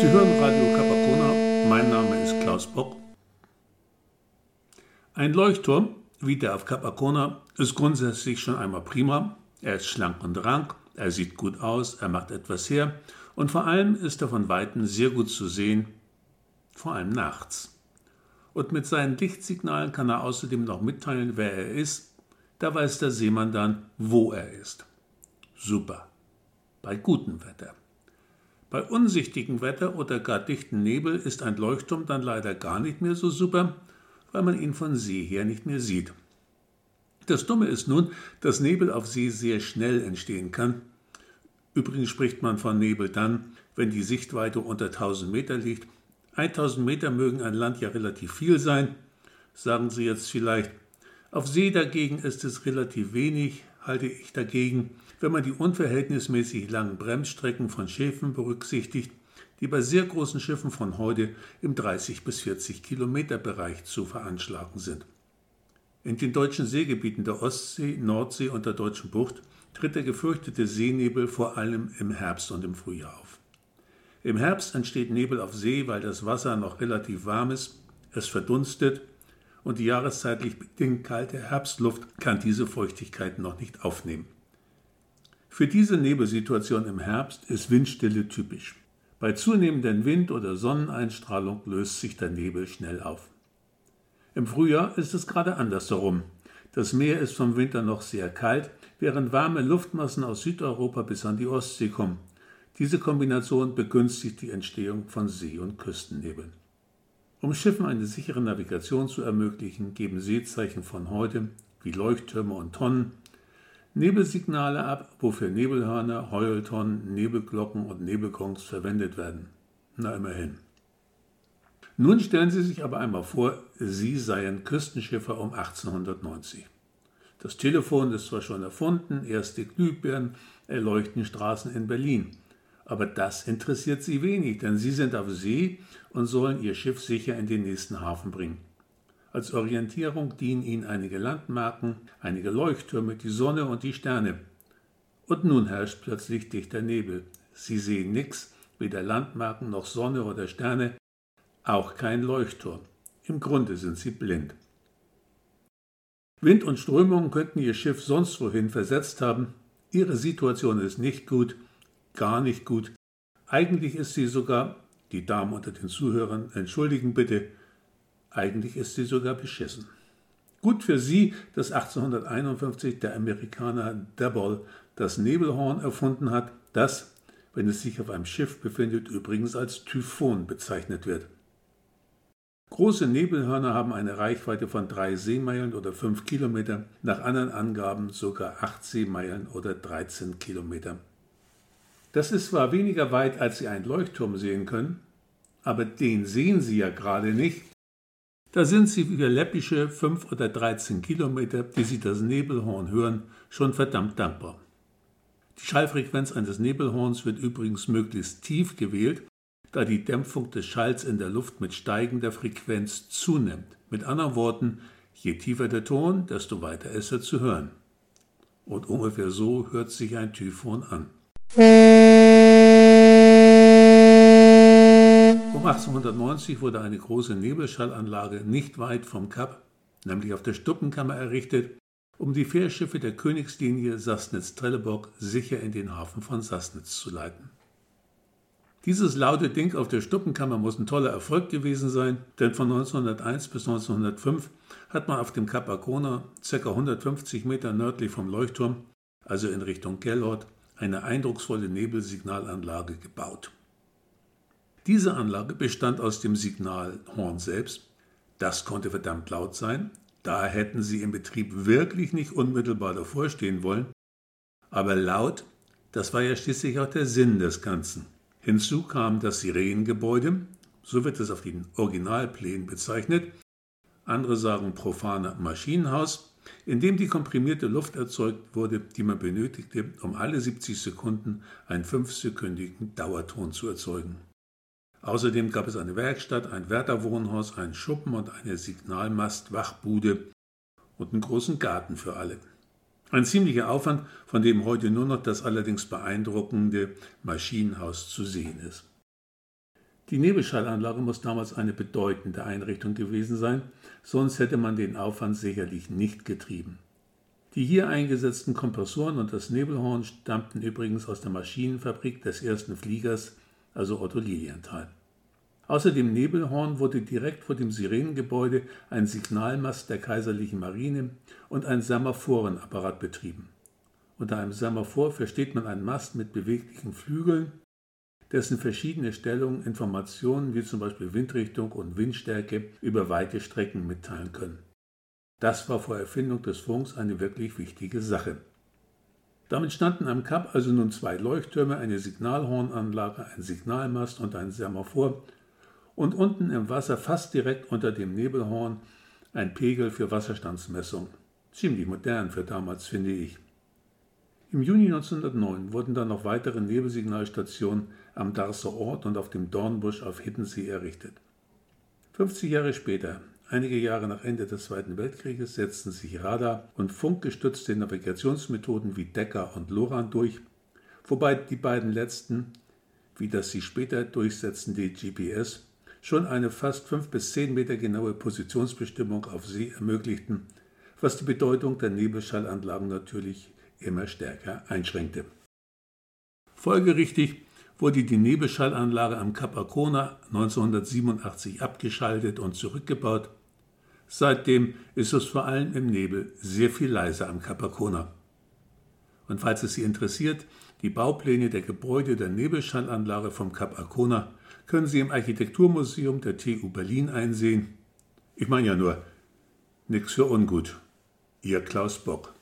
Sie hören Radio Capacona. Mein Name ist Klaus Bock. Ein Leuchtturm, wie der auf Capacona, ist grundsätzlich schon einmal prima. Er ist schlank und rank, er sieht gut aus, er macht etwas her und vor allem ist er von Weitem sehr gut zu sehen, vor allem nachts. Und mit seinen Lichtsignalen kann er außerdem noch mitteilen, wer er ist. Da weiß der Seemann dann, wo er ist. Super. Bei gutem Wetter. Bei unsichtigem Wetter oder gar dichten Nebel ist ein Leuchtturm dann leider gar nicht mehr so super, weil man ihn von See her nicht mehr sieht. Das Dumme ist nun, dass Nebel auf See sehr schnell entstehen kann. Übrigens spricht man von Nebel dann, wenn die Sichtweite unter 1000 Meter liegt. 1000 Meter mögen an Land ja relativ viel sein, sagen Sie jetzt vielleicht. Auf See dagegen ist es relativ wenig, halte ich dagegen, wenn man die unverhältnismäßig langen Bremsstrecken von Schiffen berücksichtigt, die bei sehr großen Schiffen von heute im 30 bis 40 Kilometer Bereich zu veranschlagen sind. In den deutschen Seegebieten der Ostsee, Nordsee und der deutschen Bucht tritt der gefürchtete Seenebel vor allem im Herbst und im Frühjahr auf. Im Herbst entsteht Nebel auf See, weil das Wasser noch relativ warm ist, es verdunstet und die jahreszeitlich bedingt kalte Herbstluft kann diese Feuchtigkeit noch nicht aufnehmen. Für diese Nebelsituation im Herbst ist Windstille typisch. Bei zunehmendem Wind oder Sonneneinstrahlung löst sich der Nebel schnell auf. Im Frühjahr ist es gerade andersherum. Das Meer ist vom Winter noch sehr kalt, während warme Luftmassen aus Südeuropa bis an die Ostsee kommen. Diese Kombination begünstigt die Entstehung von See- und Küstennebeln. Um Schiffen eine sichere Navigation zu ermöglichen, geben Seezeichen von heute, wie Leuchttürme und Tonnen, Nebelsignale ab, wofür Nebelhörner, Heultonnen, Nebelglocken und Nebelgongs verwendet werden. Na immerhin. Nun stellen Sie sich aber einmal vor, Sie seien Küstenschiffer um 1890. Das Telefon ist zwar schon erfunden, erste Glühbirnen erleuchten Straßen in Berlin. Aber das interessiert Sie wenig, denn Sie sind auf See und sollen Ihr Schiff sicher in den nächsten Hafen bringen. Als Orientierung dienen Ihnen einige Landmarken, einige Leuchttürme, die Sonne und die Sterne. Und nun herrscht plötzlich dichter Nebel. Sie sehen nichts, weder Landmarken noch Sonne oder Sterne, auch kein Leuchtturm. Im Grunde sind sie blind. Wind und Strömungen könnten ihr Schiff sonst wohin versetzt haben. Ihre Situation ist nicht gut, gar nicht gut. Eigentlich ist sie sogar, die Damen unter den Zuhörern entschuldigen bitte, eigentlich ist sie sogar beschissen. Gut für sie, dass 1851 der Amerikaner Dabble das Nebelhorn erfunden hat, das, wenn es sich auf einem Schiff befindet, übrigens als Typhon bezeichnet wird. Große Nebelhörner haben eine Reichweite von drei Seemeilen oder fünf Kilometer, nach anderen Angaben sogar acht Seemeilen oder 13 Kilometer. Das ist zwar weniger weit, als Sie einen Leuchtturm sehen können, aber den sehen Sie ja gerade nicht. Da sind Sie für läppische fünf oder 13 Kilometer, die Sie das Nebelhorn hören, schon verdammt dankbar. Die Schallfrequenz eines Nebelhorns wird übrigens möglichst tief gewählt, da die Dämpfung des Schalls in der Luft mit steigender Frequenz zunimmt. Mit anderen Worten, je tiefer der Ton, desto weiter ist er zu hören. Und ungefähr so hört sich ein Typhon an. Um 1890 wurde eine große Nebelschallanlage nicht weit vom Kap, nämlich auf der Stuppenkammer errichtet, um die Fährschiffe der Königslinie Sassnitz-Trelleborg sicher in den Hafen von Sassnitz zu leiten. Dieses laute Ding auf der Stuppenkammer muss ein toller Erfolg gewesen sein, denn von 1901 bis 1905 hat man auf dem Kap Arkona, ca. 150 Meter nördlich vom Leuchtturm, also in Richtung Gellort, eine eindrucksvolle Nebelsignalanlage gebaut. Diese Anlage bestand aus dem Signalhorn selbst. Das konnte verdammt laut sein. Da hätten sie im Betrieb wirklich nicht unmittelbar davor stehen wollen. Aber laut, das war ja schließlich auch der Sinn des Ganzen. Hinzu kam das Sirenengebäude, so wird es auf den Originalplänen bezeichnet, andere sagen profane Maschinenhaus, in dem die komprimierte Luft erzeugt wurde, die man benötigte, um alle 70 Sekunden einen fünfsekündigen Dauerton zu erzeugen. Außerdem gab es eine Werkstatt, ein Wärterwohnhaus, einen Schuppen und eine Signalmastwachbude und einen großen Garten für alle. Ein ziemlicher Aufwand, von dem heute nur noch das allerdings beeindruckende Maschinenhaus zu sehen ist. Die Nebelschallanlage muss damals eine bedeutende Einrichtung gewesen sein, sonst hätte man den Aufwand sicherlich nicht getrieben. Die hier eingesetzten Kompressoren und das Nebelhorn stammten übrigens aus der Maschinenfabrik des ersten Fliegers, also Otto Lilienthal. Außer dem Nebelhorn wurde direkt vor dem Sirenengebäude ein Signalmast der Kaiserlichen Marine und ein Semaphorenapparat betrieben. Unter einem Semaphor versteht man einen Mast mit beweglichen Flügeln, dessen verschiedene Stellungen Informationen wie zum Beispiel Windrichtung und Windstärke über weite Strecken mitteilen können. Das war vor Erfindung des Funks eine wirklich wichtige Sache. Damit standen am Kap also nun zwei Leuchttürme, eine Signalhornanlage, ein Signalmast und ein Semaphor und unten im Wasser fast direkt unter dem Nebelhorn ein Pegel für Wasserstandsmessung. Ziemlich modern für damals, finde ich. Im Juni 1909 wurden dann noch weitere Nebelsignalstationen am Darßer Ort und auf dem Dornbusch auf Hiddensee errichtet. 50 Jahre später, einige Jahre nach Ende des Zweiten Weltkrieges, setzten sich Radar- und funkgestützte Navigationsmethoden wie Decker und Loran durch, wobei die beiden letzten, wie das sich später durchsetzende GPS, schon eine fast fünf bis zehn Meter genaue Positionsbestimmung auf See ermöglichten, was die Bedeutung der Nebelschallanlagen natürlich immer stärker einschränkte. Folgerichtig wurde die Nebelschallanlage am Kap Arkona 1987 abgeschaltet und zurückgebaut. Seitdem ist es vor allem im Nebel sehr viel leiser am Kap Arkona. Und falls es Sie interessiert, die Baupläne der Gebäude der Nebelschallanlage vom Kap Arkona können Sie im Architekturmuseum der TU Berlin einsehen. Ich meine ja nur, nix für ungut. Ihr Klaus Bock.